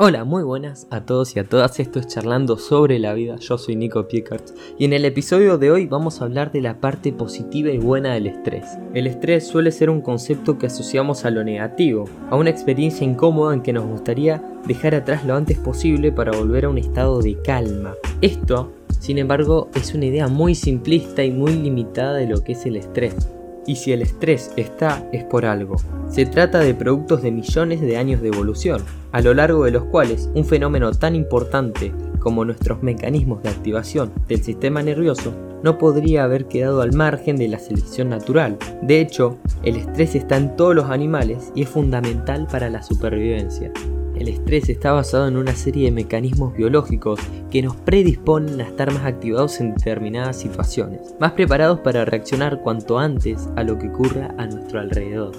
Hola, muy buenas a todos y a todas. Esto es Charlando sobre la vida. Yo soy Nico Piecart y en el episodio de hoy vamos a hablar de la parte positiva y buena del estrés. El estrés suele ser un concepto que asociamos a lo negativo, a una experiencia incómoda en que nos gustaría dejar atrás lo antes posible para volver a un estado de calma. Esto, sin embargo, es una idea muy simplista y muy limitada de lo que es el estrés. Y si el estrés está, es por algo. Se trata de productos de millones de años de evolución, a lo largo de los cuales un fenómeno tan importante como nuestros mecanismos de activación del sistema nervioso no podría haber quedado al margen de la selección natural. De hecho, el estrés está en todos los animales y es fundamental para la supervivencia. El estrés está basado en una serie de mecanismos biológicos que nos predisponen a estar más activados en determinadas situaciones, más preparados para reaccionar cuanto antes a lo que ocurra a nuestro alrededor.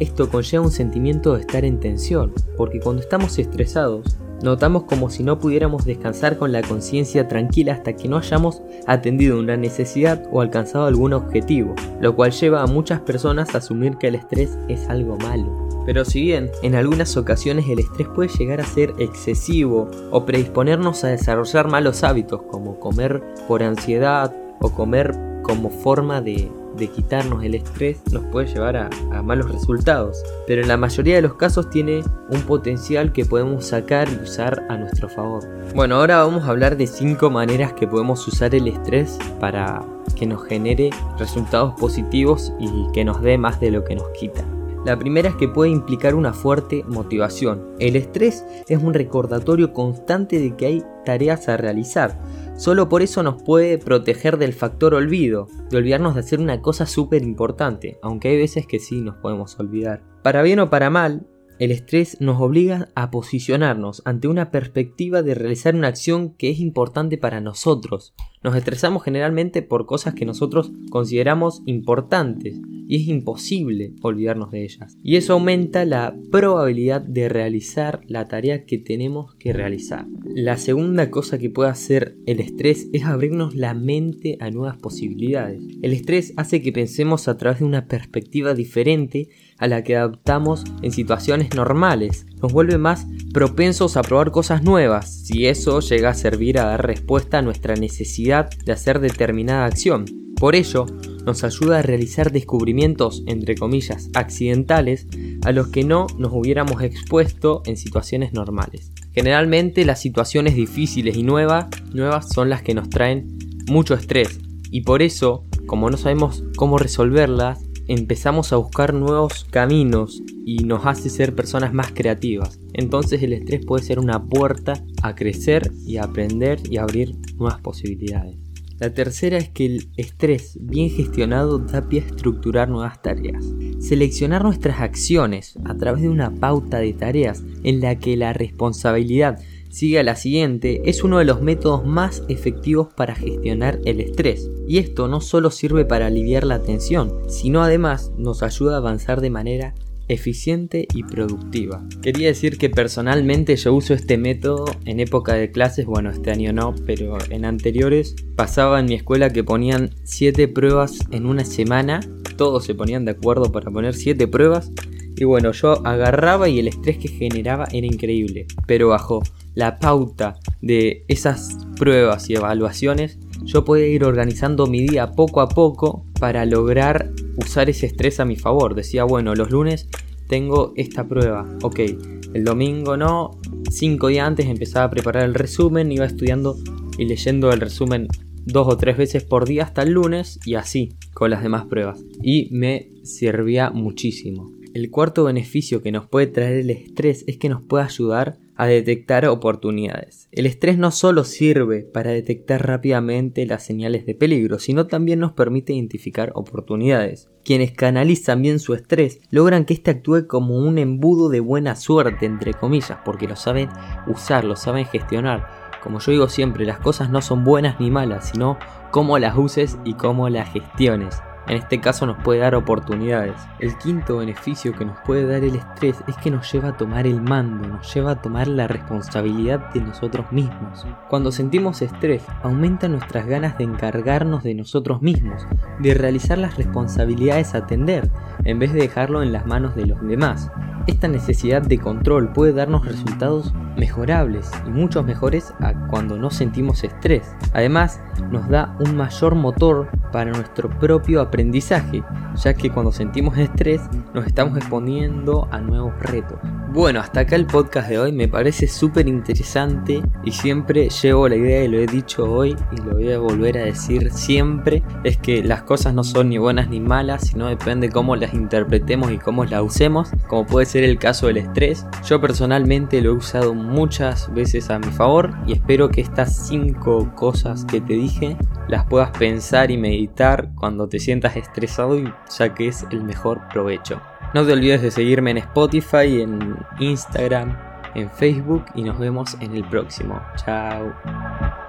Esto conlleva un sentimiento de estar en tensión, porque cuando estamos estresados, notamos como si no pudiéramos descansar con la conciencia tranquila hasta que no hayamos atendido una necesidad o alcanzado algún objetivo, lo cual lleva a muchas personas a asumir que el estrés es algo malo. Pero si bien en algunas ocasiones el estrés puede llegar a ser excesivo o predisponernos a desarrollar malos hábitos como comer por ansiedad o comer como forma de, quitarnos el estrés nos puede llevar a, a, malos resultados. Pero en la mayoría de los casos tiene un potencial que podemos sacar y usar a nuestro favor. Bueno, ahora vamos a hablar de 5 maneras que podemos usar el estrés para que nos genere resultados positivos y que nos dé más de lo que nos quita. La primera es que puede implicar una fuerte motivación. El estrés es un recordatorio constante de que hay tareas a realizar. Solo por eso nos puede proteger del factor olvido, de olvidarnos de hacer una cosa súper importante, aunque hay veces que sí nos podemos olvidar. Para bien o para mal, el estrés nos obliga a posicionarnos ante una perspectiva de realizar una acción que es importante para nosotros. Nos estresamos generalmente por cosas que nosotros consideramos importantes y es imposible olvidarnos de ellas. Y eso aumenta la probabilidad de realizar la tarea que tenemos que realizar. La segunda cosa que puede hacer el estrés es abrirnos la mente a nuevas posibilidades. El estrés hace que pensemos a través de una perspectiva diferente a la que adoptamos en situaciones normales. Nos vuelve más propensos a probar cosas nuevas, si eso llega a servir a dar respuesta a nuestra necesidad de hacer determinada acción. Por ello, nos ayuda a realizar descubrimientos, entre comillas, accidentales a los que no nos hubiéramos expuesto en situaciones normales. Generalmente las situaciones difíciles y nuevas, nuevas son las que nos traen mucho estrés y por eso, como no sabemos cómo resolverlas, empezamos a buscar nuevos caminos y nos hace ser personas más creativas. Entonces el estrés puede ser una puerta a crecer y a aprender y abrir nuevas posibilidades. La tercera es que el estrés bien gestionado da pie a estructurar nuevas tareas. Seleccionar nuestras acciones a través de una pauta de tareas en la que la responsabilidad sigue a la siguiente es uno de los métodos más efectivos para gestionar el estrés. Y esto no solo sirve para aliviar la tensión, sino además nos ayuda a avanzar de manera eficiente y productiva. Quería decir que personalmente yo uso este método en época de clases, bueno, este año no, pero en anteriores pasaba en mi escuela que ponían 7 pruebas en una semana, todos se ponían de acuerdo para poner 7 pruebas y bueno, yo agarraba y el estrés que generaba era increíble, pero bajo la pauta de esas pruebas y evaluaciones, yo podía ir organizando mi día poco a poco para lograr usar ese estrés a mi favor. Decía, bueno, los lunes tengo esta prueba, ok, el domingo no, cinco días antes empezaba a preparar el resumen, iba estudiando y leyendo el resumen dos o tres veces por día hasta el lunes y así con las demás pruebas. Y me servía muchísimo. El cuarto beneficio que nos puede traer el estrés es que nos puede ayudar a detectar oportunidades. El estrés no solo sirve para detectar rápidamente las señales de peligro, sino también nos permite identificar oportunidades. Quienes canalizan bien su estrés logran que éste actúe como un embudo de buena suerte, entre comillas, porque lo saben usar, lo saben gestionar. Como yo digo siempre, las cosas no son buenas ni malas, sino cómo las uses y cómo las gestiones. En este caso nos puede dar oportunidades. El quinto beneficio que nos puede dar el estrés es que nos lleva a tomar el mando, nos lleva a tomar la responsabilidad de nosotros mismos. Cuando sentimos estrés, aumentan nuestras ganas de encargarnos de nosotros mismos, de realizar las responsabilidades a atender, en vez de dejarlo en las manos de los demás. Esta necesidad de control puede darnos resultados mejorables y muchos mejores a cuando no sentimos estrés. Además, nos da un mayor motor para nuestro propio aprendizaje, ya que cuando sentimos estrés nos estamos exponiendo a nuevos retos. Bueno, hasta acá el podcast de hoy me parece súper interesante y siempre llevo la idea y lo he dicho hoy y lo voy a volver a decir siempre, es que las cosas no son ni buenas ni malas, sino depende cómo las interpretemos y cómo las usemos, como puede ser el caso del estrés. Yo personalmente lo he usado muchas veces a mi favor y espero que estas 5 cosas que te dije las puedas pensar y meditar cuando te sientas estresado y saques el mejor provecho. No te olvides de seguirme en Spotify, en Instagram, en Facebook y nos vemos en el próximo. Chao.